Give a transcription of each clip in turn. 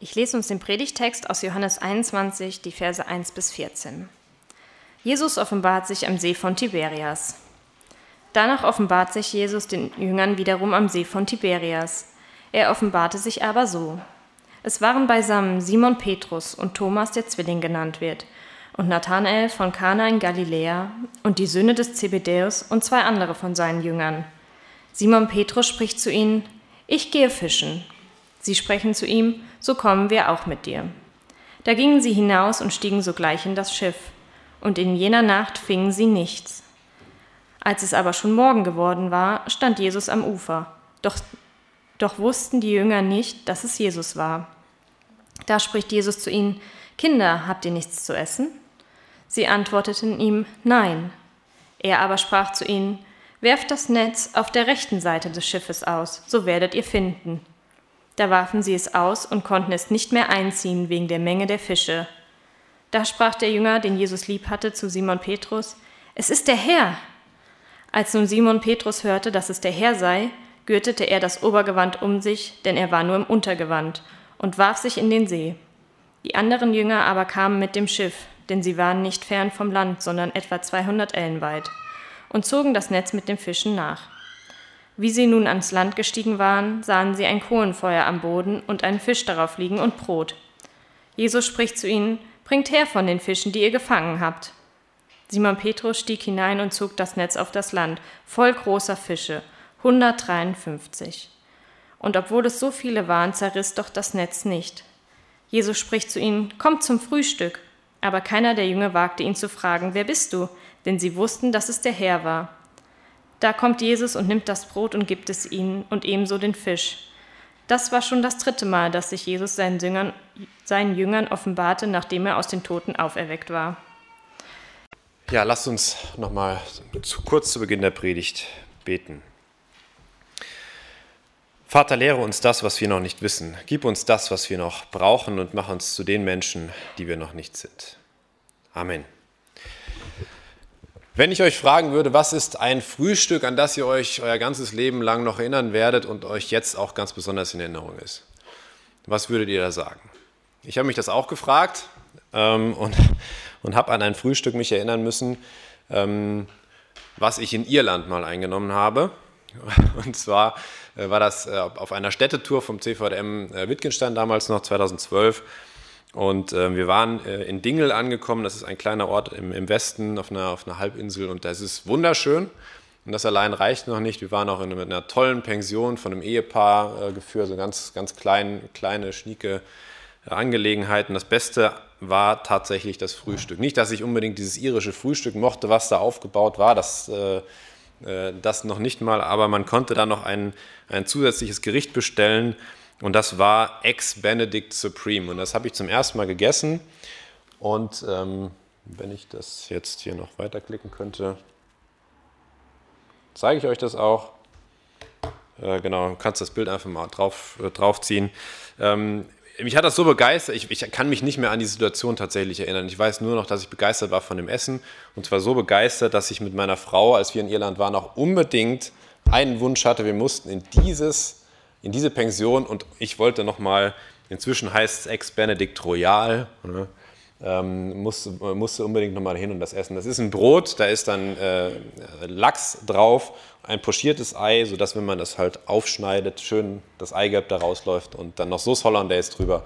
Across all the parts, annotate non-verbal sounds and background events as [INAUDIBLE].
Ich lese uns den Predigtext aus Johannes 21, die Verse 1 bis 14. Jesus offenbart sich am See von Tiberias. Danach offenbart sich Jesus den Jüngern wiederum am See von Tiberias. Er offenbarte sich aber so. Es waren beisammen Simon Petrus und Thomas, der Zwilling genannt wird, und Nathanael von Kana in Galiläa und die Söhne des Zebedäus und zwei andere von seinen Jüngern. Simon Petrus spricht zu ihnen: Ich gehe fischen. Sie sprechen zu ihm: so kommen wir auch mit dir. Da gingen sie hinaus und stiegen sogleich in das Schiff, und in jener Nacht fingen sie nichts. Als es aber schon Morgen geworden war, stand Jesus am Ufer, doch, doch wussten die Jünger nicht, dass es Jesus war. Da spricht Jesus zu ihnen, Kinder, habt ihr nichts zu essen? Sie antworteten ihm, Nein. Er aber sprach zu ihnen, Werft das Netz auf der rechten Seite des Schiffes aus, so werdet ihr finden. Da warfen sie es aus und konnten es nicht mehr einziehen wegen der Menge der Fische. Da sprach der Jünger, den Jesus lieb hatte, zu Simon Petrus, Es ist der Herr. Als nun Simon Petrus hörte, dass es der Herr sei, gürtete er das Obergewand um sich, denn er war nur im Untergewand, und warf sich in den See. Die anderen Jünger aber kamen mit dem Schiff, denn sie waren nicht fern vom Land, sondern etwa 200 Ellen weit, und zogen das Netz mit den Fischen nach. Wie sie nun ans Land gestiegen waren, sahen sie ein Kohlenfeuer am Boden und einen Fisch darauf liegen und Brot. Jesus spricht zu ihnen, Bringt her von den Fischen, die ihr gefangen habt. Simon Petrus stieg hinein und zog das Netz auf das Land, voll großer Fische, 153. Und obwohl es so viele waren, zerriss doch das Netz nicht. Jesus spricht zu ihnen, Kommt zum Frühstück. Aber keiner der Jünger wagte ihn zu fragen, Wer bist du? Denn sie wussten, dass es der Herr war. Da kommt Jesus und nimmt das Brot und gibt es ihnen und ebenso den Fisch. Das war schon das dritte Mal, dass sich Jesus seinen Jüngern, seinen Jüngern offenbarte, nachdem er aus den Toten auferweckt war. Ja, lasst uns nochmal zu, kurz zu Beginn der Predigt beten. Vater, lehre uns das, was wir noch nicht wissen. Gib uns das, was wir noch brauchen und mach uns zu den Menschen, die wir noch nicht sind. Amen. Wenn ich euch fragen würde, was ist ein Frühstück, an das ihr euch euer ganzes Leben lang noch erinnern werdet und euch jetzt auch ganz besonders in Erinnerung ist, was würdet ihr da sagen? Ich habe mich das auch gefragt ähm, und, und habe an ein Frühstück mich erinnern müssen, ähm, was ich in Irland mal eingenommen habe. [LAUGHS] Und zwar äh, war das äh, auf einer Städtetour vom CVDM äh, Wittgenstein damals noch 2012 und äh, wir waren äh, in Dingel angekommen, das ist ein kleiner Ort im, im Westen auf einer, auf einer Halbinsel und das ist wunderschön. Und das allein reicht noch nicht. Wir waren auch in einer, in einer tollen Pension von einem Ehepaar äh, geführt, so ganz, ganz klein, kleine, schnieke äh, Angelegenheiten. Das Beste war tatsächlich das Frühstück. Nicht, dass ich unbedingt dieses irische Frühstück mochte, was da aufgebaut war, das, äh, äh, das noch nicht mal, aber man konnte da noch ein, ein zusätzliches Gericht bestellen und das war Ex-Benedict Supreme. Und das habe ich zum ersten Mal gegessen. Und ähm, wenn ich das jetzt hier noch weiterklicken könnte, zeige ich euch das auch. Äh, genau, du kannst das Bild einfach mal drauf, äh, draufziehen. Ähm, mich hat das so begeistert, ich, ich, kann mich nicht mehr an die Situation tatsächlich erinnern. Ich weiß nur noch, dass ich begeistert war von dem Essen. Und zwar so begeistert, dass ich mit meiner Frau, als wir in Irland waren, auch unbedingt einen Wunsch hatte. Wir mussten in dieses in diese Pension und ich wollte nochmal, inzwischen heißt es Ex-Benedict Royal, ne, ähm, musste, musste unbedingt nochmal hin und das essen. Das ist ein Brot, da ist dann äh, Lachs drauf, ein pochiertes Ei, sodass, wenn man das halt aufschneidet, schön das Eigelb da rausläuft und dann noch Sauce Hollandaise drüber.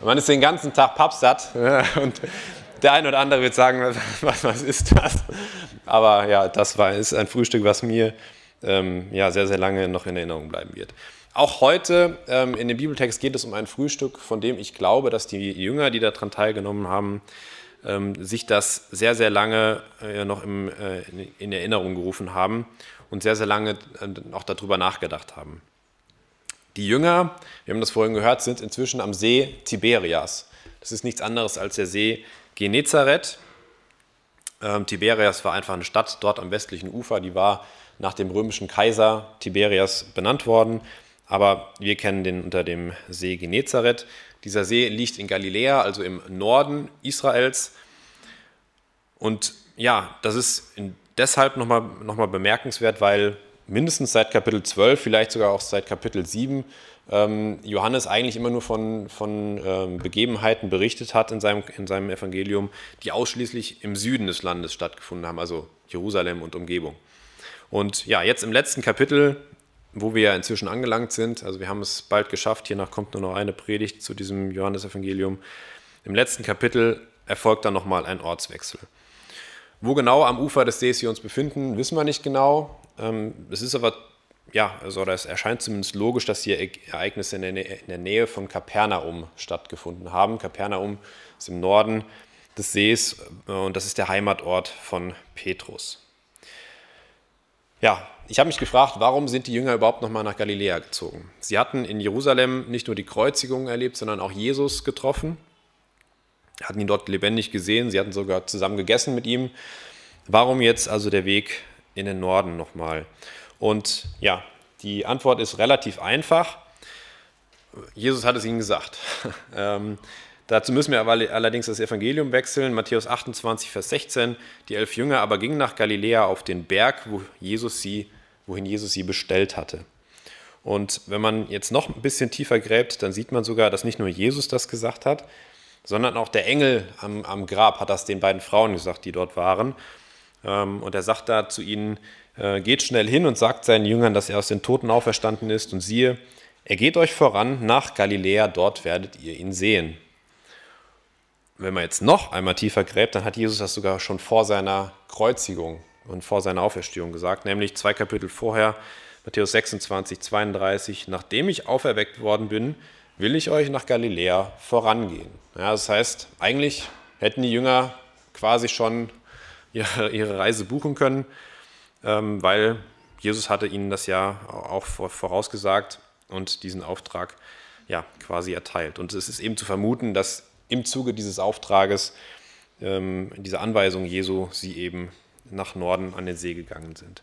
Und man ist den ganzen Tag pappsatt [LAUGHS] und der eine oder andere wird sagen, was, was ist das? Aber ja, das war, ist ein Frühstück, was mir ähm, ja, sehr, sehr lange noch in Erinnerung bleiben wird. Auch heute ähm, in dem Bibeltext geht es um ein Frühstück, von dem ich glaube, dass die Jünger, die daran teilgenommen haben, ähm, sich das sehr, sehr lange äh, noch im, äh, in Erinnerung gerufen haben und sehr, sehr lange äh, auch darüber nachgedacht haben. Die Jünger, wir haben das vorhin gehört, sind inzwischen am See Tiberias. Das ist nichts anderes als der See Genezareth. Ähm, Tiberias war einfach eine Stadt dort am westlichen Ufer, die war nach dem römischen Kaiser Tiberias benannt worden aber wir kennen den unter dem See Genezareth. Dieser See liegt in Galiläa, also im Norden Israels. Und ja, das ist deshalb nochmal noch mal bemerkenswert, weil mindestens seit Kapitel 12, vielleicht sogar auch seit Kapitel 7, ähm, Johannes eigentlich immer nur von, von ähm, Begebenheiten berichtet hat in seinem, in seinem Evangelium, die ausschließlich im Süden des Landes stattgefunden haben, also Jerusalem und Umgebung. Und ja, jetzt im letzten Kapitel, wo wir ja inzwischen angelangt sind, also wir haben es bald geschafft, hiernach kommt nur noch eine Predigt zu diesem Johannesevangelium. Im letzten Kapitel erfolgt dann nochmal ein Ortswechsel. Wo genau am Ufer des Sees wir uns befinden, wissen wir nicht genau. Ähm, es ist aber ja, also es erscheint zumindest logisch, dass hier Ereignisse in der Nähe von Kapernaum stattgefunden haben. Kapernaum ist im Norden des Sees äh, und das ist der Heimatort von Petrus. Ja, ich habe mich gefragt, warum sind die Jünger überhaupt nochmal nach Galiläa gezogen? Sie hatten in Jerusalem nicht nur die Kreuzigung erlebt, sondern auch Jesus getroffen, hatten ihn dort lebendig gesehen, sie hatten sogar zusammen gegessen mit ihm. Warum jetzt also der Weg in den Norden nochmal? Und ja, die Antwort ist relativ einfach. Jesus hat es ihnen gesagt. [LAUGHS] dazu müssen wir aber allerdings das Evangelium wechseln. Matthäus 28, Vers 16. Die elf Jünger aber gingen nach Galiläa auf den Berg, wo Jesus sie, wohin Jesus sie bestellt hatte. Und wenn man jetzt noch ein bisschen tiefer gräbt, dann sieht man sogar, dass nicht nur Jesus das gesagt hat, sondern auch der Engel am, am Grab hat das den beiden Frauen gesagt, die dort waren. Ähm, und er sagt da zu ihnen, äh, geht schnell hin und sagt seinen Jüngern, dass er aus den Toten auferstanden ist. Und siehe, er geht euch voran nach Galiläa, dort werdet ihr ihn sehen. Wenn man jetzt noch einmal tiefer gräbt, dann hat Jesus das sogar schon vor seiner Kreuzigung und vor seiner Auferstehung gesagt, nämlich zwei Kapitel vorher, Matthäus 26, 32, nachdem ich auferweckt worden bin, will ich euch nach Galiläa vorangehen. Ja, das heißt, eigentlich hätten die Jünger quasi schon [LAUGHS] ihre, Reise buchen können, ähm, weil Jesus hatte ihnen das ja auch vorausgesagt und diesen Auftrag ja quasi erteilt. Und es ist eben zu vermuten, dass im Zuge dieses Auftrages, ähm, dieser Anweisung Jesu, sie eben nach Norden an den See gegangen sind.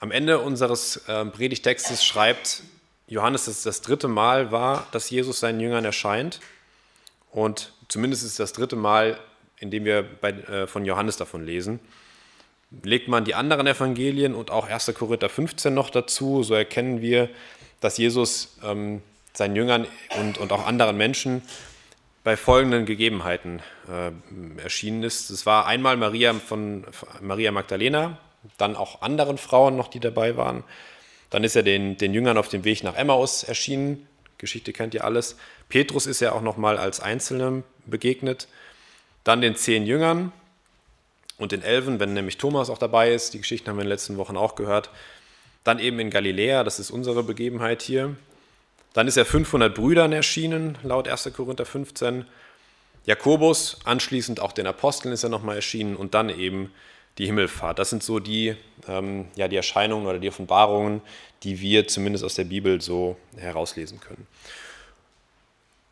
Am Ende unseres äh, Predigtextes schreibt Johannes, dass es das dritte Mal war, dass Jesus seinen Jüngern erscheint. Und zumindest ist es das dritte Mal, in dem wir bei, äh, von Johannes davon lesen. Legt man die anderen Evangelien und auch 1. Korinther 15 noch dazu, so erkennen wir, dass Jesus ähm, seinen Jüngern und, und auch anderen Menschen bei folgenden Gegebenheiten äh, erschienen ist. Es war einmal Maria von Maria Magdalena, dann auch anderen Frauen noch, die dabei waren. Dann ist er den, den Jüngern auf dem Weg nach Emmaus erschienen. Geschichte kennt ihr alles. Petrus ist ja auch noch mal als Einzelner begegnet. Dann den zehn Jüngern, und den Elfen, wenn nämlich Thomas auch dabei ist. Die Geschichten haben wir in den letzten Wochen auch gehört. Dann eben in Galiläa, das ist unsere Begebenheit hier. Dann ist er 500 Brüdern erschienen, laut 1. Korinther 15. Jakobus, anschließend auch den Aposteln ist er nochmal erschienen und dann eben die Himmelfahrt. Das sind so die, ähm, ja, die Erscheinungen oder die Offenbarungen, die wir zumindest aus der Bibel so herauslesen können.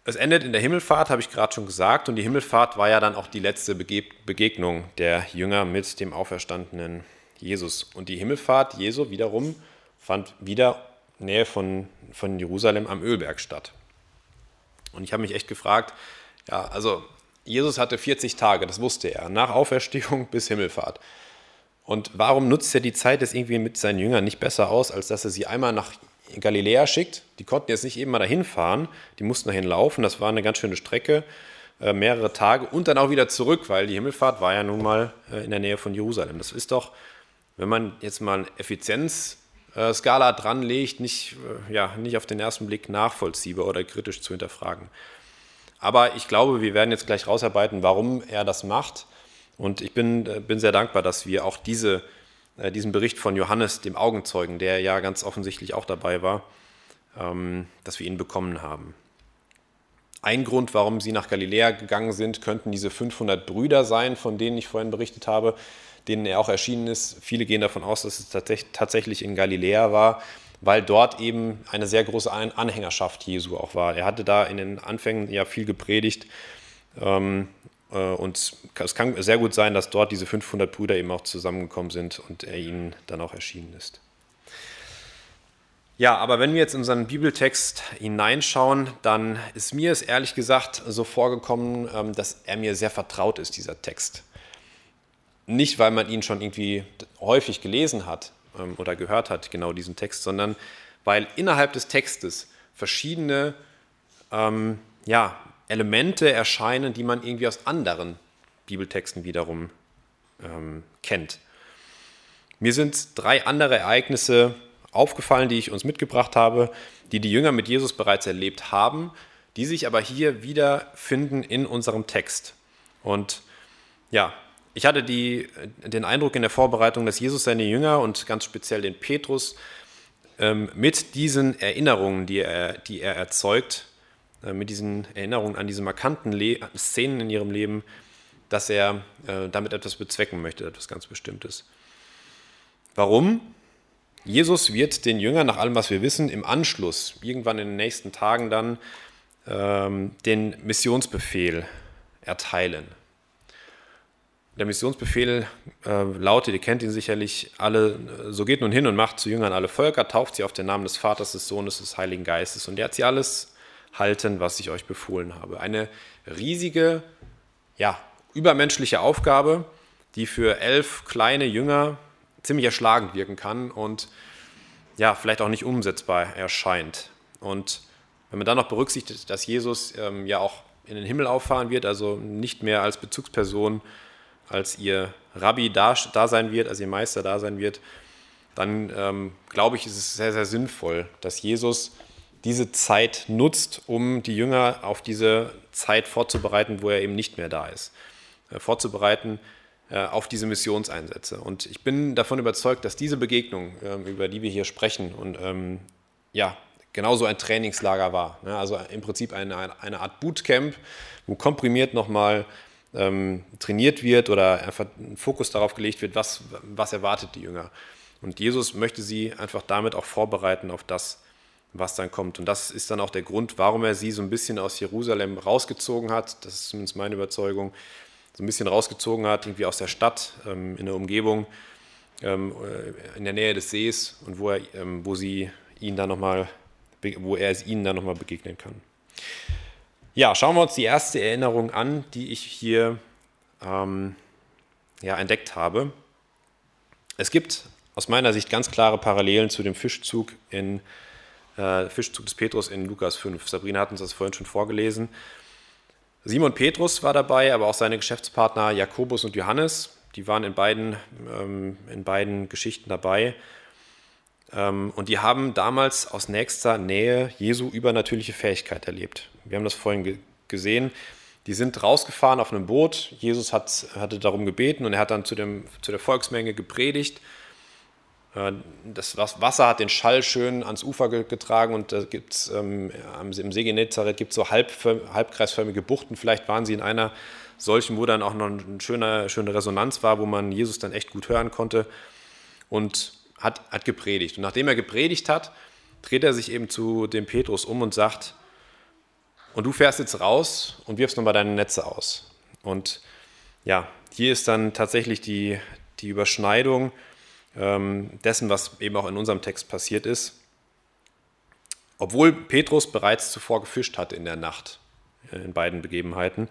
Es endet in der Himmelfahrt, habe ich gerade schon gesagt, und die Himmelfahrt war ja dann auch die letzte Begegnung der Jünger mit dem auferstandenen Jesus. Und die Himmelfahrt Jesu wiederum fand wieder Nähe von, von Jerusalem am Ölberg statt. Und ich habe mich echt gefragt, ja, also Jesus hatte 40 Tage, das wusste er, nach Auferstehung [LAUGHS] bis Himmelfahrt. Und warum nutzt er die Zeit jetzt irgendwie mit seinen Jüngern nicht besser aus, als dass er sie einmal nach Galiläa schickt. Die konnten jetzt nicht eben mal dahin fahren, die mussten dahin laufen. Das war eine ganz schöne Strecke, äh, mehrere Tage und dann auch wieder zurück, weil die Himmelfahrt war ja nun mal äh, in der Nähe von Jerusalem. Das ist doch, wenn man jetzt mal eine Effizienzskala dran legt, nicht, äh, ja, nicht auf den ersten Blick nachvollziehbar oder kritisch zu hinterfragen. Aber ich glaube, wir werden jetzt gleich rausarbeiten, warum er das macht. Und ich bin, bin sehr dankbar, dass wir auch diese äh, diesen Bericht von Johannes, dem Augenzeugen, der ja ganz offensichtlich auch dabei war, ähm, dass wir ihn bekommen haben. Ein Grund, warum sie nach Galiläa gegangen sind, könnten diese 500 Brüder sein, von denen ich vorhin berichtet habe, denen er auch erschienen ist. Viele gehen davon aus, dass es tatsächlich in Galiläa war, weil dort eben eine sehr große Anhängerschaft Jesu auch war. Er hatte da in den Anfängen ja viel gepredigt ähm, äh, und es kann sehr gut sein, dass dort diese 500 Brüder eben auch zusammengekommen sind und er ihnen dann auch erschienen ist. Ja, aber wenn wir jetzt in unseren Bibeltext hineinschauen, dann ist mir es ehrlich gesagt so vorgekommen, ähm, dass er mir sehr vertraut ist, dieser Text. Nicht, weil man ihn schon irgendwie häufig gelesen hat ähm, oder gehört hat, genau diesen Text, sondern weil innerhalb des Textes verschiedene ähm, ja, Elemente erscheinen, die man irgendwie aus anderen Bibeltexten wiederum ähm, kennt. Mir sind drei andere Ereignisse aufgefallen, die ich uns mitgebracht habe, die die Jünger mit Jesus bereits erlebt haben, die sich aber hier wiederfinden in unserem Text. Und ja, ich hatte die, den Eindruck in der Vorbereitung, dass Jesus seine Jünger und ganz speziell den Petrus ähm, mit diesen Erinnerungen, die er, die er erzeugt, äh, mit diesen Erinnerungen an diese markanten Le Szenen in ihrem Leben, dass er äh, damit etwas bezwecken möchte, etwas ganz Bestimmtes. Warum? Jesus wird den Jüngern, nach allem, was wir wissen, im Anschluss, irgendwann in den nächsten Tagen dann, ähm, den Missionsbefehl erteilen. Der Missionsbefehl äh, lautet, ihr kennt ihn sicherlich alle, äh, so geht nun hin und macht zu Jüngern alle Völker, tauft sie auf den Namen des Vaters, des Sohnes, des Heiligen Geistes und lehrt sie alles halten, was ich euch befohlen habe. Eine riesige, ja, übermenschliche Aufgabe, die für elf kleine Jünger ziemlich erschlagend wirken kann und ja, vielleicht auch nicht umsetzbar erscheint. Und wenn man dann noch berücksichtigt, dass Jesus ähm, ja auch in den Himmel auffahren wird, also nicht mehr als Bezugsperson als ihr Rabbi da, da sein wird, als ihr Meister da sein wird, dann ähm, glaube ich, ist es sehr, sehr sinnvoll, dass Jesus diese Zeit nutzt, um die Jünger auf diese Zeit vorzubereiten, wo er eben nicht mehr da ist. Äh, vorzubereiten äh, auf diese Missionseinsätze. Und ich bin davon überzeugt, dass diese Begegnung, äh, über die wir hier sprechen, und ähm, ja, genauso ein Trainingslager war. Ne? Also im Prinzip eine, eine Art Bootcamp, wo komprimiert nochmal ähm, trainiert wird oder einfach ein Fokus darauf gelegt wird, was, was erwartet die Jünger. Und Jesus möchte sie einfach damit auch vorbereiten auf das, was dann kommt. Und das ist dann auch der Grund, warum er sie so ein bisschen aus Jerusalem rausgezogen hat. Das ist zumindest meine Überzeugung. So ein bisschen rausgezogen hat, irgendwie aus der Stadt, ähm, in der Umgebung, ähm, äh, in der Nähe des Sees und wo, er, ähm, wo sie ihn dann noch mal, wo er ihnen dann nochmal begegnen kann. Ja, schauen wir uns die erste Erinnerung an, die ich hier ähm, ja, entdeckt habe. Es gibt aus meiner Sicht ganz klare Parallelen zu dem Fischzug, in, äh, Fischzug des Petrus in Lukas 5. Sabrina hat uns das vorhin schon vorgelesen. Simon Petrus war dabei, aber auch seine Geschäftspartner Jakobus und Johannes. Die waren in beiden, ähm, in beiden Geschichten dabei. Ähm, und die haben damals aus nächster Nähe Jesu übernatürliche Fähigkeit erlebt. Wir haben das vorhin ge gesehen. Die sind rausgefahren auf einem Boot. Jesus hat, hatte darum gebeten und er hat dann zu, dem, zu der Volksmenge gepredigt. Äh, das Wasser hat den Schall schön ans Ufer getragen und da gibt's, ähm, im See Genezareth gibt so halb, halbkreisförmige Buchten. Vielleicht waren sie in einer solchen, wo dann auch noch eine schöne, schöne Resonanz war, wo man Jesus dann echt gut hören konnte. Und hat, hat gepredigt. Und nachdem er gepredigt hat, dreht er sich eben zu dem Petrus um und sagt, und du fährst jetzt raus und wirfst nochmal deine Netze aus. Und ja, hier ist dann tatsächlich die, die Überschneidung ähm, dessen, was eben auch in unserem Text passiert ist. Obwohl Petrus bereits zuvor gefischt hatte in der Nacht, äh, in beiden Begebenheiten.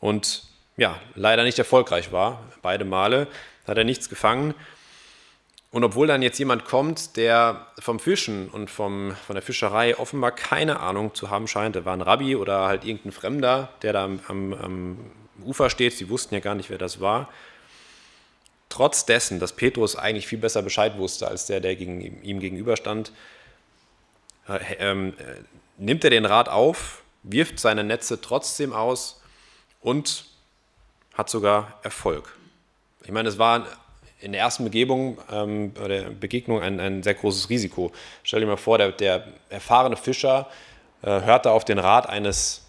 Und ja, leider nicht erfolgreich war. Beide Male hat er nichts gefangen. Und obwohl dann jetzt jemand kommt, der vom Fischen und vom, von der Fischerei offenbar keine Ahnung zu haben scheint, der war ein Rabbi oder halt irgendein Fremder, der da am, am, am Ufer steht, sie wussten ja gar nicht, wer das war, trotz dessen, dass Petrus eigentlich viel besser Bescheid wusste als der, der gegen, ihm gegenüberstand, äh, äh, nimmt er den Rat auf, wirft seine Netze trotzdem aus und hat sogar Erfolg. Ich meine, es war in der ersten Begebung, ähm, der Begegnung ein, ein sehr großes Risiko. Stell dir mal vor, der, der erfahrene Fischer äh, hört da auf den Rat eines,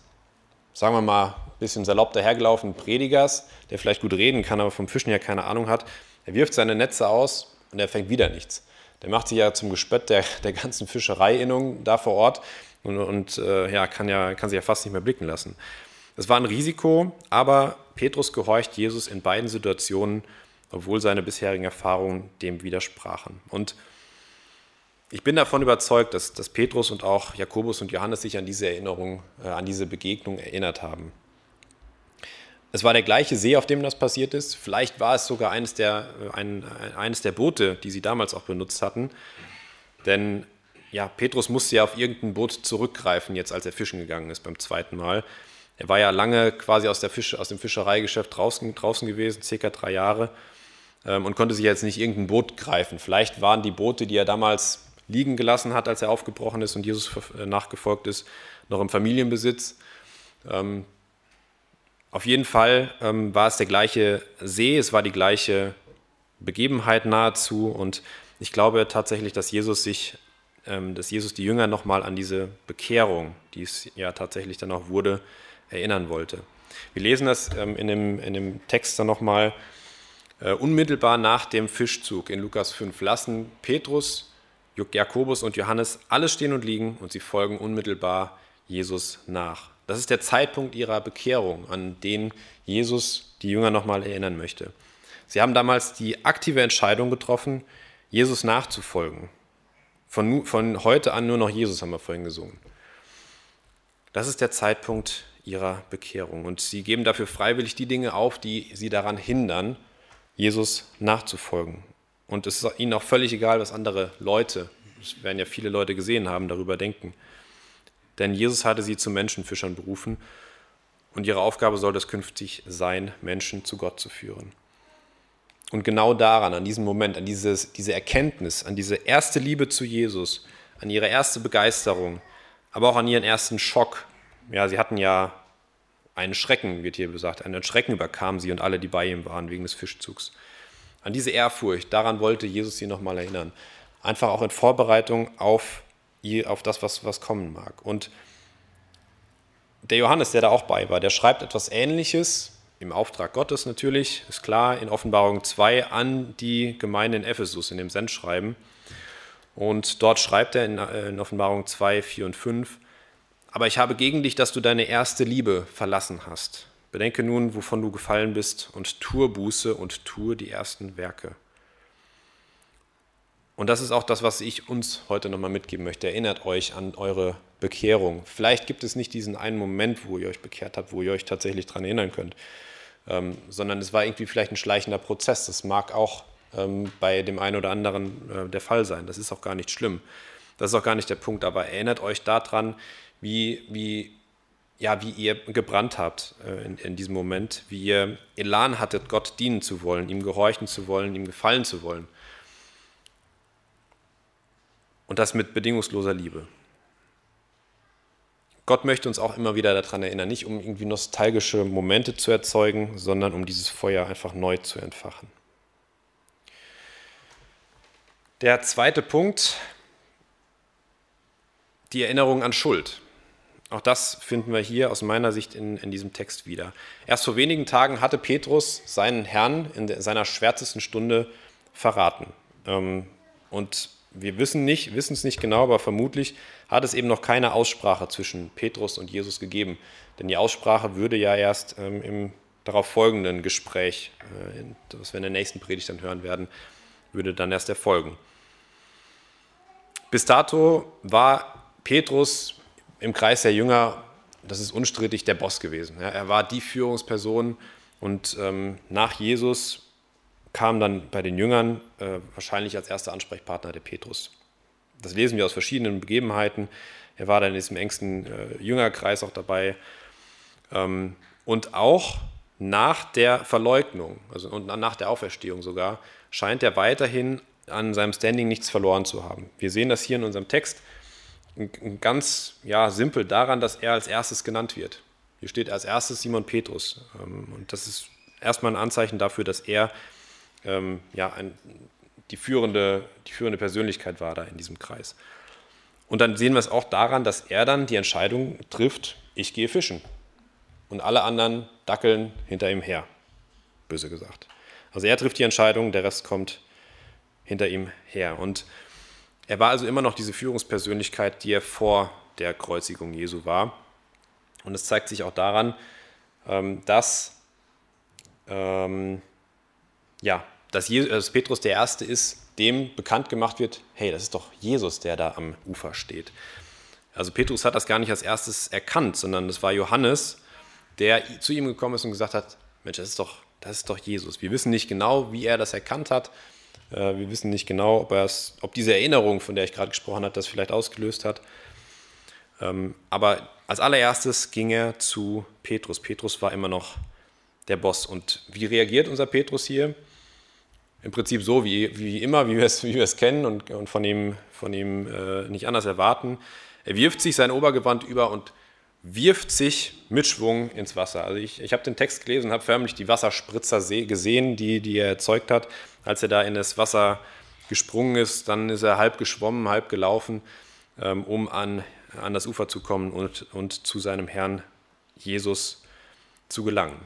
sagen wir mal, bisschen salopp dahergelaufenen Predigers, der vielleicht gut reden kann, aber vom Fischen ja keine Ahnung hat. Er wirft seine Netze aus und er fängt wieder nichts. Der macht sich ja zum Gespött der, der ganzen Fischereiinnung da vor Ort und, und äh, ja, kann, ja, kann sich ja fast nicht mehr blicken lassen. Es war ein Risiko, aber Petrus gehorcht Jesus in beiden Situationen obwohl seine bisherigen Erfahrungen dem widersprachen. Und ich bin davon überzeugt, dass, dass Petrus und auch Jakobus und Johannes sich an diese Erinnerung, äh, an diese Begegnung erinnert haben. Es war der gleiche See, auf dem das passiert ist. Vielleicht war es sogar eines der, äh, ein, eines der Boote, die sie damals auch benutzt hatten. Denn ja, Petrus musste ja auf irgendein Boot zurückgreifen, jetzt als er fischen gegangen ist beim zweiten Mal. Er war ja lange quasi aus, der Fische, aus dem Fischereigeschäft draußen, draußen gewesen, circa drei Jahre, und konnte sich jetzt nicht irgendein Boot greifen. Vielleicht waren die Boote, die er damals liegen gelassen hat, als er aufgebrochen ist und Jesus äh, nachgefolgt ist, noch im Familienbesitz. Ähm, auf jeden Fall ähm, war es der gleiche See, es war die gleiche Begebenheit nahezu und ich glaube tatsächlich, dass Jesus sich, ähm, dass Jesus die Jünger nochmal an diese Bekehrung, die es ja tatsächlich dann auch wurde, erinnern wollte. Wir lesen das ähm, in, dem, in dem Text dann nochmal unmittelbar nach dem Fischzug in Lukas 5. Lassen Petrus, Jakobus und Johannes alles stehen und liegen und sie folgen unmittelbar Jesus nach. Das ist der Zeitpunkt ihrer Bekehrung, an den Jesus die Jünger nochmal erinnern möchte. Sie haben damals die aktive Entscheidung getroffen, Jesus nachzufolgen. Von, von heute an nur noch Jesus haben wir vorhin gesungen. Das ist der Zeitpunkt ihrer Bekehrung. Und sie geben dafür freiwillig die Dinge auf, die sie daran hindern, Jesus nachzufolgen. Und es ist ihnen auch völlig egal, was andere Leute, das werden ja viele Leute gesehen haben, darüber denken. Denn Jesus hatte sie zu Menschenfischern berufen und ihre Aufgabe soll es künftig sein, Menschen zu Gott zu führen. Und genau daran, an diesem Moment, an dieses, diese Erkenntnis, an diese erste Liebe zu Jesus, an ihre erste Begeisterung, aber auch an ihren ersten Schock. Ja, sie hatten ja einen Schrecken, wird hier gesagt, einen Schrecken überkam sie und alle, die bei ihm waren, wegen des Fischzugs. An diese Ehrfurcht, daran wollte Jesus sie nochmal erinnern. Einfach auch in Vorbereitung auf, auf das, was, was kommen mag. Und der Johannes, der da auch bei war, der schreibt etwas Ähnliches im Auftrag Gottes natürlich, ist klar, in Offenbarung 2 an die Gemeinde in Ephesus, in dem Sendschreiben. Und dort schreibt er in, äh, in Offenbarung 2, 4 und 5, aber ich habe gegen dich, dass du deine erste Liebe verlassen hast. Bedenke nun, wovon du gefallen bist, und tue Buße und tue die ersten Werke. Und das ist auch das, was ich uns heute nochmal mitgeben möchte. Erinnert euch an eure Bekehrung. Vielleicht gibt es nicht diesen einen Moment, wo ihr euch bekehrt habt, wo ihr euch tatsächlich daran erinnern könnt ähm, sondern es war irgendwie vielleicht ein schleichender Prozess. Das mag auch ähm, bei dem einen oder anderen äh, der Fall sein. Das ist auch gar nicht schlimm. Das ist auch gar nicht der Punkt. Aber erinnert euch daran, wie, wie, ja, wie ihr gebrannt habt äh, in, in diesem Moment, wie ihr Elan hattet, Gott dienen zu wollen, ihm gehorchen zu wollen, ihm gefallen zu wollen. Und das mit bedingungsloser Liebe. Gott möchte uns auch immer wieder daran erinnern, nicht um irgendwie nostalgische Momente zu erzeugen, sondern um dieses Feuer einfach neu zu entfachen. Der zweite Punkt, die Erinnerung an Schuld. Auch das finden wir hier aus meiner Sicht in, in diesem Text wieder. Erst vor wenigen Tagen hatte Petrus seinen Herrn in seiner schwärzesten Stunde verraten. Ähm, und wir wissen nicht, wissen es nicht genau, aber vermutlich hat es eben noch keine Aussprache zwischen Petrus und Jesus gegeben. Denn die Aussprache würde ja erst ähm, im darauf folgenden Gespräch, äh, das wir in der nächsten Predigt dann hören werden, würde dann erst erfolgen. Bis dato war Petrus im Kreis der Jünger, das ist unstrittig, der Boss gewesen. Ja, er war die Führungsperson und ähm, nach Jesus kam dann bei den Jüngern äh, wahrscheinlich als erster Ansprechpartner der Petrus. Das lesen wir aus verschiedenen Begebenheiten. Er war dann in diesem engsten äh, Jüngerkreis auch dabei. Ähm, und auch nach der Verleugnung, also und nach der Auferstehung sogar, scheint er weiterhin an seinem Standing nichts verloren zu haben. Wir sehen das hier in unserem Text ganz ja, simpel daran, dass er als erstes genannt wird. Hier steht als erstes Simon Petrus. Ähm, und das ist erstmal ein Anzeichen dafür, dass er ähm, ja, ein, die, führende, die führende Persönlichkeit war da in diesem Kreis. Und dann sehen wir es auch daran, dass er dann die Entscheidung trifft, ich gehe fischen. Und alle anderen dackeln hinter ihm her, böse gesagt. Also er trifft die Entscheidung, der Rest kommt hinter ihm her. Und er war also immer noch diese Führungspersönlichkeit, die er vor der Kreuzigung Jesu war. Und es zeigt sich auch daran, ähm, dass ähm, ja, dass, Jesus, dass Petrus der Erste ist, dem bekannt gemacht wird, hey, das ist doch Jesus, der da am Ufer steht. Also Petrus hat das gar nicht als erstes erkannt, sondern es war Johannes, der zu ihm gekommen ist und gesagt hat, Mensch, das ist doch, das ist doch Jesus. Wir wissen nicht genau, wie er das erkannt hat, Äh, wir wissen nicht genau, ob, ob diese Erinnerung, von der ich gerade gesprochen habe, das vielleicht ausgelöst hat. Ähm, aber als allererstes ging er zu Petrus. Petrus war immer noch der Boss. Und wie reagiert unser Petrus hier? Im Prinzip so wie, wie immer, wie wir es, wie wir es kennen und, und von ihm, von ihm äh, nicht anders erwarten. Er wirft sich sein Obergewand über und wirft sich mit Schwung ins Wasser. Also ich, ich habe den Text gelesen und habe förmlich die Wasserspritzer gesehen, die, die er erzeugt hat, als er da in das Wasser gesprungen ist. Dann ist er halb geschwommen, halb gelaufen, ähm, um an, an das Ufer zu kommen und, und zu seinem Herrn Jesus zu gelangen.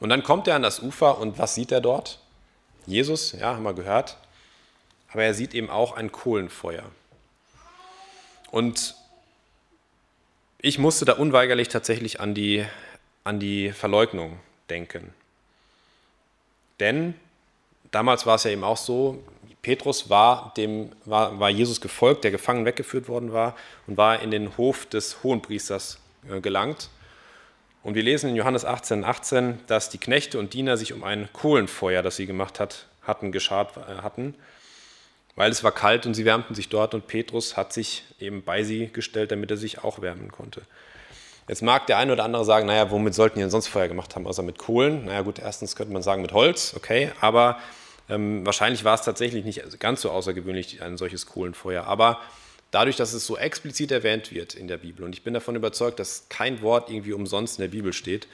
Und dann kommt er an das Ufer und was sieht er dort? Jesus, ja, haben wir gehört. Aber er sieht eben auch ein Kohlenfeuer. Und ich musste da unweigerlich tatsächlich an die, an die Verleugnung denken. Denn damals war es ja eben auch so, Petrus war, dem, war, war Jesus gefolgt, der gefangen weggeführt worden war und war in den Hof des Hohenpriesters äh, gelangt. Und wir lesen in Johannes 18, 18, dass die Knechte und Diener sich um ein Kohlenfeuer, das sie gemacht hat, hatten, geschart äh, hatten weil es war kalt und sie wärmten sich dort und Petrus hat sich eben bei sie gestellt, damit er sich auch wärmen konnte. Jetzt mag der eine oder andere sagen, naja, womit sollten die denn sonst Feuer gemacht haben, außer mit Kohlen? Naja gut, erstens könnte man sagen mit Holz, okay, aber ähm, wahrscheinlich war es tatsächlich nicht ganz so außergewöhnlich, ein solches Kohlenfeuer. Aber dadurch, dass es so explizit erwähnt wird in der Bibel, und ich bin davon überzeugt, dass kein Wort irgendwie umsonst in der Bibel steht,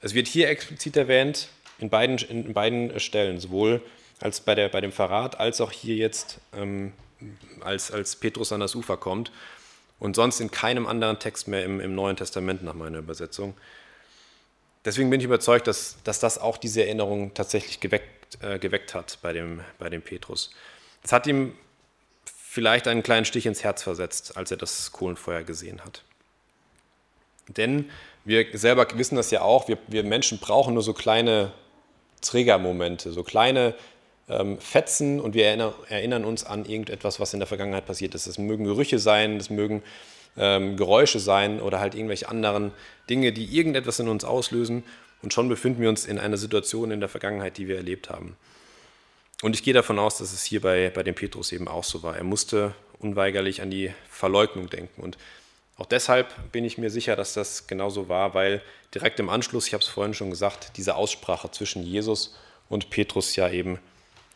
es wird hier explizit erwähnt, in beiden, in beiden Stellen, sowohl als bei, der, bei dem Verrat, als auch hier jetzt, ähm, als, als Petrus an das Ufer kommt. Und sonst in keinem anderen Text mehr im, im Neuen Testament nach meiner Übersetzung. Deswegen bin ich überzeugt, dass, dass das auch diese Erinnerung tatsächlich geweckt, äh, geweckt hat bei dem, bei dem Petrus. Es hat ihm vielleicht einen kleinen Stich ins Herz versetzt, als er das Kohlenfeuer gesehen hat. Denn wir selber wissen das ja auch, wir, wir Menschen brauchen nur so kleine Triggermomente, so kleine ähm, Fetzen und wir erinner, erinnern uns an irgendetwas, was in der Vergangenheit passiert ist. Es mögen Gerüche sein, es mögen ähm, Geräusche sein oder halt irgendwelche anderen Dinge, die irgendetwas in uns auslösen und schon befinden wir uns in einer Situation in der Vergangenheit, die wir erlebt haben. Und ich gehe davon aus, dass es hier bei, bei dem Petrus eben auch so war. Er musste unweigerlich an die Verleugnung denken. Und auch deshalb bin ich mir sicher, dass das genauso war, weil direkt im Anschluss, ich habe es vorhin schon gesagt, diese Aussprache zwischen Jesus und Petrus ja eben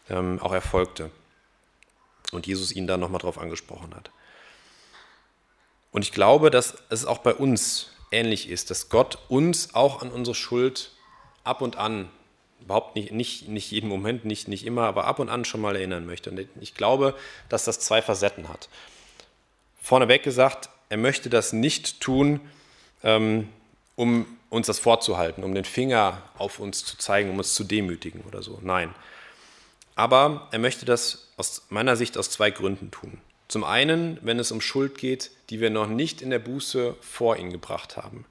ähm, auch erfolgte. Und Jesus ihn da nochmal drauf angesprochen hat. Und ich glaube, dass es auch bei uns ähnlich ist, dass Gott uns auch an unsere Schuld ab und an, überhaupt nicht, nicht, nicht jeden Moment, nicht, nicht immer, aber ab und an schon mal erinnern möchte. Und ich glaube, dass das zwei Facetten hat. Vorneweg gesagt, er möchte das nicht tun, ähm, um uns das vorzuhalten, um den Finger auf uns zu zeigen, um uns zu demütigen oder so. Nein, aber er möchte das aus meiner Sicht aus zwei Gründen tun. Zum einen, wenn es um Schuld geht, die wir noch nicht in der Buße vor ihn gebracht haben.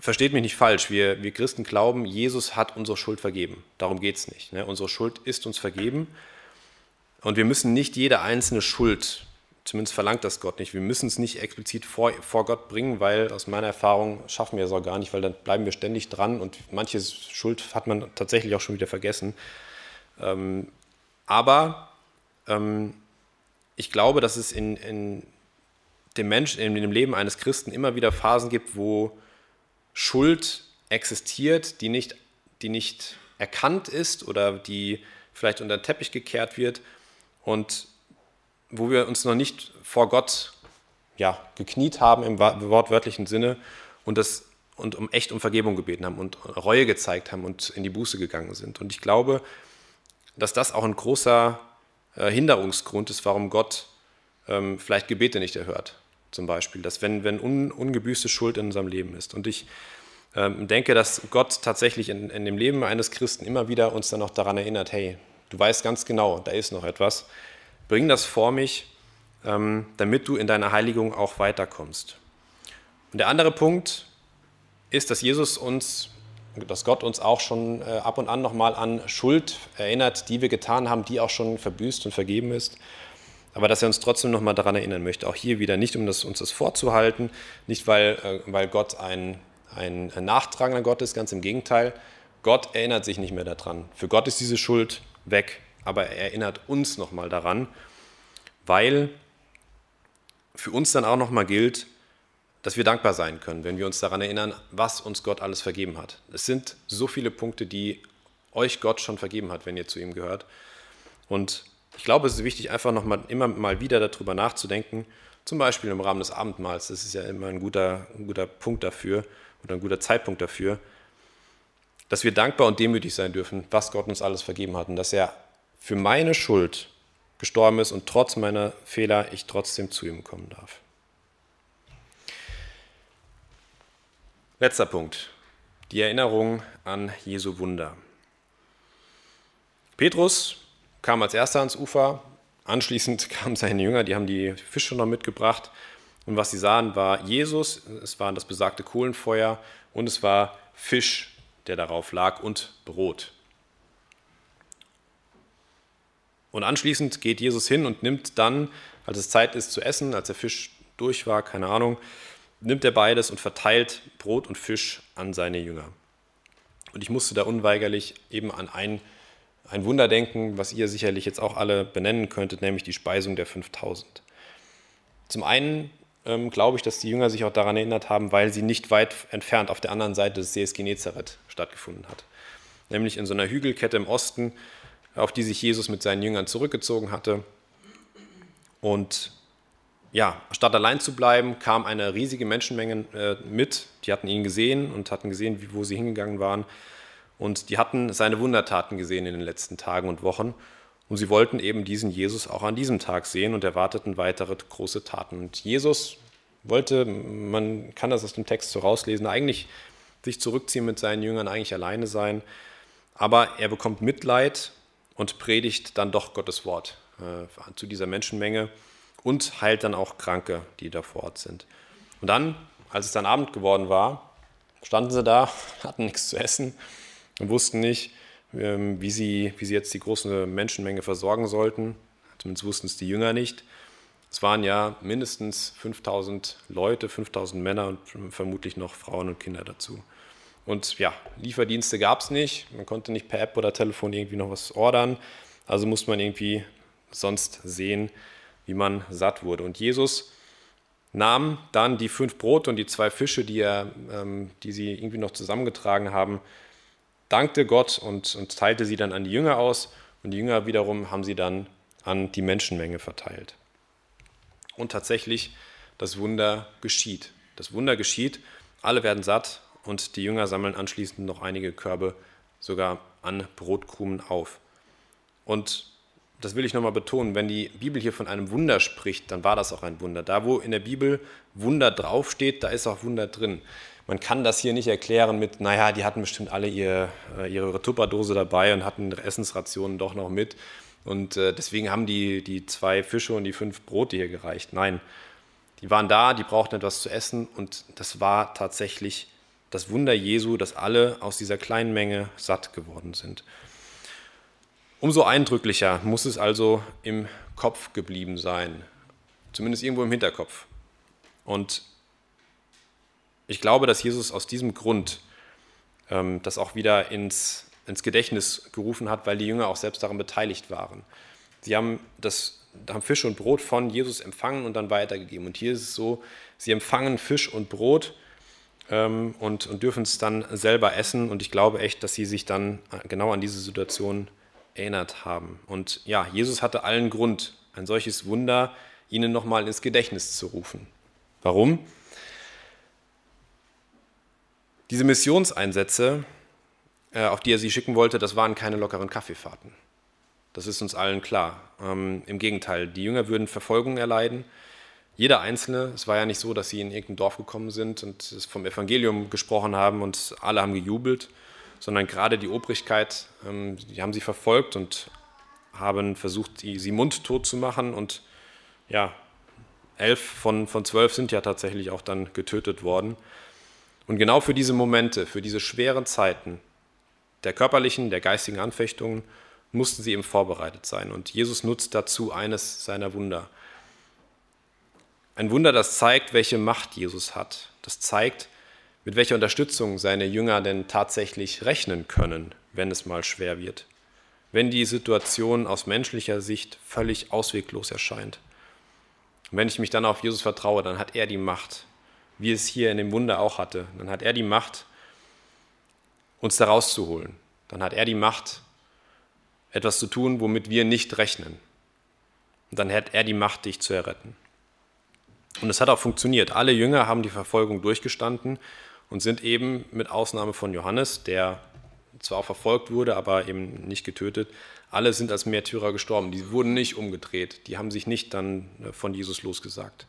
Versteht mich nicht falsch, wir, wir Christen glauben, Jesus hat unsere Schuld vergeben. Darum geht es nicht. Ne? Unsere Schuld ist uns vergeben und wir müssen nicht jede einzelne Schuld Zumindest verlangt das Gott nicht. Wir müssen es nicht explizit vor, vor Gott bringen, weil aus meiner Erfahrung schaffen wir es auch gar nicht, weil dann bleiben wir ständig dran und manche Schuld hat man tatsächlich auch schon wieder vergessen. Ähm, aber ähm, ich glaube, dass es in, in dem Menschen, in dem Leben eines Christen immer wieder Phasen gibt, wo Schuld existiert, die nicht, die nicht erkannt ist oder die vielleicht unter den Teppich gekehrt wird. Und wo wir uns noch nicht vor Gott ja, gekniet haben im wortwörtlichen Sinne und, das, und um echt um Vergebung gebeten haben und Reue gezeigt haben und in die Buße gegangen sind. Und ich glaube, dass das auch ein großer äh, Hinderungsgrund ist, warum Gott ähm, vielleicht Gebete nicht erhört. Zum Beispiel, dass wenn, wenn un, ungebüßte Schuld in unserem Leben ist. Und ich ähm, denke, dass Gott tatsächlich in, in dem Leben eines Christen immer wieder uns dann auch daran erinnert, hey, du weißt ganz genau, da ist noch etwas, Bring das vor mich, ähm, damit du in deiner Heiligung auch weiterkommst. Und der andere Punkt ist, dass Jesus uns, dass Gott uns auch schon äh, ab und an nochmal an Schuld erinnert, die wir getan haben, die auch schon verbüßt und vergeben ist. Aber dass er uns trotzdem nochmal daran erinnern möchte. Auch hier wieder nicht, um das, uns das vorzuhalten, nicht weil, äh, weil Gott ein, ein nachtragender Gott ist, ganz im Gegenteil, Gott erinnert sich nicht mehr daran. Für Gott ist diese Schuld weg, aber er erinnert uns nochmal daran, weil für uns dann auch nochmal gilt, dass wir dankbar sein können, wenn wir uns daran erinnern, was uns Gott alles vergeben hat. Es sind so viele Punkte, die euch Gott schon vergeben hat, wenn ihr zu ihm gehört. Und ich glaube, es ist wichtig, einfach nochmal immer mal wieder darüber nachzudenken, zum Beispiel im Rahmen des Abendmahls. Das ist ja immer ein guter, ein guter Punkt dafür oder ein guter Zeitpunkt dafür, dass wir dankbar und demütig sein dürfen, was Gott uns alles vergeben hat und dass er für meine Schuld gestorben ist und trotz meiner Fehler ich trotzdem zu ihm kommen darf. Letzter Punkt. Die Erinnerung an Jesu Wunder. Petrus kam als erster ans Ufer. Anschließend [LAUGHS] kamen seine Jünger, die haben die Fische noch mitgebracht. Und was sie sahen, war Jesus, es war das besagte Kohlenfeuer und es war Fisch, der darauf lag und Brot. Und anschließend geht Jesus hin und nimmt dann, als es Zeit ist zu essen, als der Fisch durch war, keine Ahnung, nimmt er beides und verteilt Brot und Fisch an seine Jünger. Und ich musste da unweigerlich eben an ein, ein Wunder denken, was ihr sicherlich jetzt auch alle benennen könntet, nämlich die Speisung der 5000. Zum einen ähm, glaube ich, dass die Jünger sich auch daran erinnert haben, weil sie nicht weit entfernt auf der anderen Seite des Sees Genezareth stattgefunden hat. Nämlich in so einer Hügelkette im Osten, auf die sich Jesus mit seinen Jüngern zurückgezogen hatte. Und ja, statt allein zu bleiben, kam eine riesige Menschenmenge äh, mit. Die hatten ihn gesehen und hatten gesehen, wo sie hingegangen waren. Und die hatten seine Wundertaten gesehen in den letzten Tagen und Wochen. Und sie wollten eben diesen Jesus auch an diesem Tag sehen und erwarteten weitere große Taten. Und Jesus wollte, man kann das aus dem Text so rauslesen, eigentlich sich zurückziehen mit seinen Jüngern, eigentlich alleine sein. Aber er bekommt Mitleid und predigt dann doch Gottes Wort äh, zu dieser Menschenmenge und heilt dann auch Kranke, die da vor Ort sind. Und dann, als es dann Abend geworden war, standen sie da, [LAUGHS] hatten nichts zu essen und wussten nicht, ähm, wie sie, wie sie jetzt die große Menschenmenge versorgen sollten. Zumindest wussten es die Jünger nicht. Es waren ja mindestens 5000 Leute, 5000 Männer und vermutlich noch Frauen und Kinder dazu. Und ja, Lieferdienste gab es nicht. Man konnte nicht per App oder Telefon irgendwie noch was ordern. Also musste man irgendwie sonst sehen, wie man satt wurde. Und Jesus nahm dann die fünf Brote und die zwei Fische, die, er, ähm, die sie irgendwie noch zusammengetragen haben, dankte Gott und, und teilte sie dann an die Jünger aus. Und die Jünger wiederum haben sie dann an die Menschenmenge verteilt. Und tatsächlich, das Wunder geschieht. Das Wunder geschieht, alle werden satt und die Jünger sammeln anschließend noch einige Körbe sogar an Brotkrumen auf. Und das will ich nochmal betonen, wenn die Bibel hier von einem Wunder spricht, dann war das auch ein Wunder. Da, wo in der Bibel Wunder draufsteht, da ist auch Wunder drin. Man kann das hier nicht erklären mit, naja, die hatten bestimmt alle ihr, äh, ihre Tupperdose dabei und hatten Essensrationen doch noch mit. Und äh, deswegen haben die, die zwei Fische und die fünf Brote hier gereicht. Nein, die waren da, die brauchten etwas zu essen und das war tatsächlich das Wunder Jesu, dass alle aus dieser kleinen Menge satt geworden sind. Umso eindrücklicher muss es also im Kopf geblieben sein, zumindest irgendwo im Hinterkopf. Und ich glaube, dass Jesus aus diesem Grund ähm, das auch wieder ins, ins Gedächtnis gerufen hat, weil die Jünger auch selbst daran beteiligt waren. Sie haben, das, haben Fisch und Brot von Jesus empfangen und dann weitergegeben. Und hier ist es so, sie empfangen Fisch und Brot ähm, und, und dürfen es dann selber essen. Und ich glaube echt, dass sie sich dann genau an diese Situation erinnert haben. Und ja, Jesus hatte allen Grund, ein solches Wunder ihnen nochmal ins Gedächtnis zu rufen. Warum? Diese Missionseinsätze, äh, auf die er sie schicken wollte, das waren keine lockeren Kaffeefahrten. Das ist uns allen klar. Ähm, Im Gegenteil, die Jünger würden Verfolgung erleiden. Jeder Einzelne, es war ja nicht so, dass sie in irgendein Dorf gekommen sind und vom Evangelium gesprochen haben und alle haben gejubelt, sondern gerade die Obrigkeit, ähm, die haben sie verfolgt und haben versucht, sie mundtot zu machen. Und ja, elf von, von zwölf sind ja tatsächlich auch dann getötet worden. Und genau für diese Momente, für diese schweren Zeiten der körperlichen, der geistigen Anfechtungen, mussten sie eben vorbereitet sein. Und Jesus nutzt dazu eines seiner Wunder. Ein Wunder, das zeigt, welche Macht Jesus hat. Das zeigt, mit welcher Unterstützung seine Jünger denn tatsächlich rechnen können, wenn es mal schwer wird, wenn die Situation aus menschlicher Sicht völlig ausweglos erscheint. Und wenn ich mich dann auf Jesus vertraue, dann hat er die Macht, wie es hier in dem Wunder auch hatte. Dann hat er die Macht, uns da rauszuholen. Dann hat er die Macht, etwas zu tun, womit wir nicht rechnen. Und dann hat er die Macht, dich zu erretten. Und es hat auch funktioniert. Alle Jünger haben die Verfolgung durchgestanden und sind eben mit Ausnahme von Johannes, der zwar verfolgt wurde, aber eben nicht getötet, alle sind als Märtyrer gestorben. Die wurden nicht umgedreht. Die haben sich nicht dann äh, von Jesus losgesagt.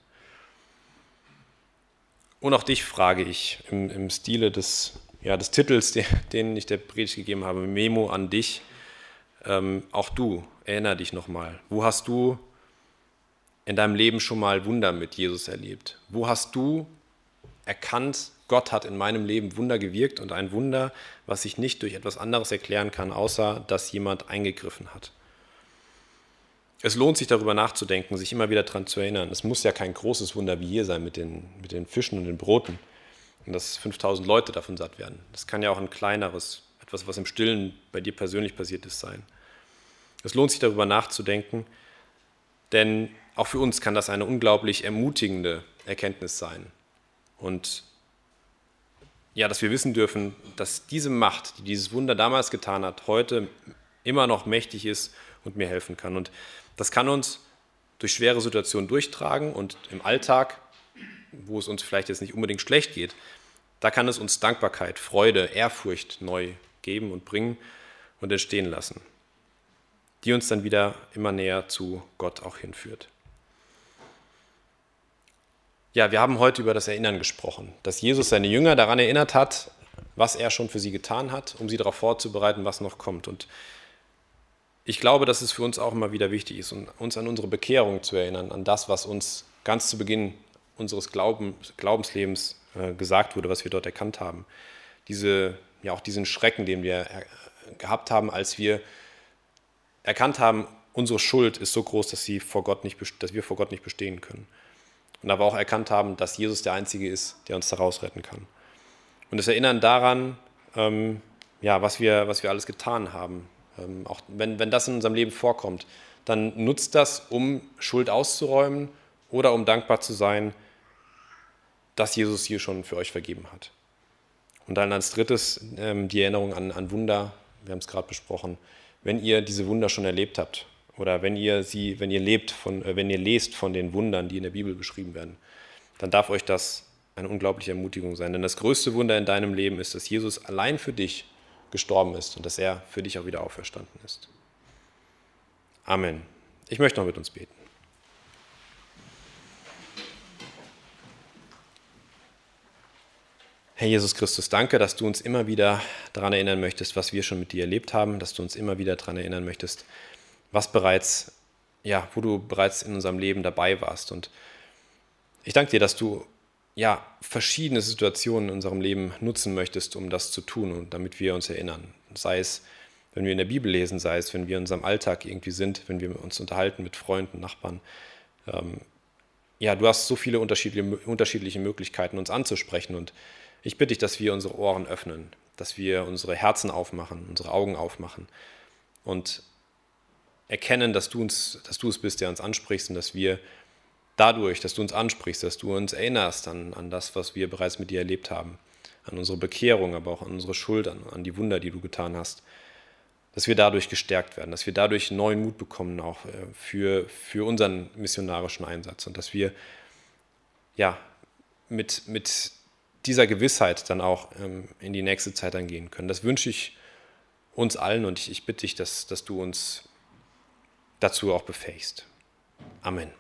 Und auch dich frage ich im, im Stile des, ja, des Titels, den, [LAUGHS] den ich der Predigt gegeben habe, Memo an dich. Ähm, auch du, erinnere dich nochmal. Wo hast du in deinem Leben schon mal Wunder mit Jesus erlebt? Wo hast du erkannt, Gott hat in meinem Leben Wunder gewirkt und ein Wunder, was ich nicht durch etwas anderes erklären kann, außer dass jemand eingegriffen hat. Es lohnt sich darüber nachzudenken, sich immer wieder daran zu erinnern. Es muss ja kein großes Wunder wie hier sein mit den, mit den Fischen und den Broten und dass 5000 Leute davon satt werden. Das kann ja auch ein kleineres, etwas, was im Stillen bei dir persönlich passiert ist, sein. Es lohnt sich darüber nachzudenken, denn auch für uns kann das eine unglaublich ermutigende Erkenntnis sein. Und ja, dass wir wissen dürfen, dass diese Macht, die dieses Wunder damals getan hat, heute immer noch mächtig ist und mir helfen kann. Und das kann uns durch schwere Situationen durchtragen und im Alltag, wo es uns vielleicht jetzt nicht unbedingt schlecht geht, da kann es uns Dankbarkeit, Freude, Ehrfurcht neu geben und bringen und entstehen lassen, die uns dann wieder immer näher zu Gott auch hinführt. Ja, wir haben heute über das Erinnern gesprochen, dass Jesus seine Jünger daran erinnert hat, was er schon für sie getan hat, um sie darauf vorzubereiten, was noch kommt. Und ich glaube, dass es für uns auch immer wieder wichtig ist, uns an unsere Bekehrung zu erinnern, an das, was uns ganz zu Beginn unseres Glaubens, Glaubenslebens äh, gesagt wurde, was wir dort erkannt haben. Diese, ja, auch diesen Schrecken, den wir äh, gehabt haben, als wir erkannt haben, unsere Schuld ist so groß, dass, sie vor Gott nicht, dass wir vor Gott nicht bestehen können und aber auch erkannt haben, dass Jesus der Einzige ist, der uns daraus retten kann. Und das Erinnern daran, ähm, ja, was, wir, was wir alles getan haben, ähm, auch wenn, wenn das in unserem Leben vorkommt, dann nutzt das, um Schuld auszuräumen oder um dankbar zu sein, dass Jesus hier schon für euch vergeben hat. Und dann als drittes ähm, die Erinnerung an, an Wunder, wir haben es gerade besprochen, wenn ihr diese Wunder schon erlebt habt, oder wenn ihr sie, wenn ihr lebt von, äh, wenn ihr lest von den Wundern, die in der Bibel beschrieben werden, dann darf euch das eine unglaubliche Ermutigung sein. Denn das größte Wunder in deinem Leben ist, dass Jesus allein für dich gestorben ist und dass er für dich auch wieder auferstanden ist. Amen. Ich möchte noch mit uns beten. Herr Jesus Christus, danke, dass du uns immer wieder daran erinnern möchtest, was wir schon mit dir erlebt haben, dass du uns immer wieder daran erinnern möchtest, was bereits, ja, wo du bereits in unserem Leben dabei warst. Und ich danke dir, dass du ja verschiedene Situationen in unserem Leben nutzen möchtest, um das zu tun und damit wir uns erinnern. Sei es, wenn wir in der Bibel lesen, sei es, wenn wir in unserem Alltag irgendwie sind, wenn wir uns unterhalten mit Freunden, Nachbarn. Ähm, ja, du hast so viele unterschiedliche, unterschiedliche Möglichkeiten, uns anzusprechen. Und ich bitte dich, dass wir unsere Ohren öffnen, dass wir unsere Herzen aufmachen, unsere Augen aufmachen und erkennen, dass du, uns, dass du es bist, der uns ansprichst und dass wir dadurch, dass du uns ansprichst, dass du uns erinnerst an, an das, was wir bereits mit dir erlebt haben, an unsere Bekehrung, aber auch an unsere Schuld, an, die Wunder, die du getan hast, dass wir dadurch gestärkt werden, dass wir dadurch neuen Mut bekommen, auch äh, für, für unseren missionarischen Einsatz und dass wir ja, mit, mit dieser Gewissheit dann auch ähm, in die nächste Zeit dann gehen können. Das wünsche ich uns allen und ich, ich bitte dich, dass, dass du uns dazu auch befähigst. Amen.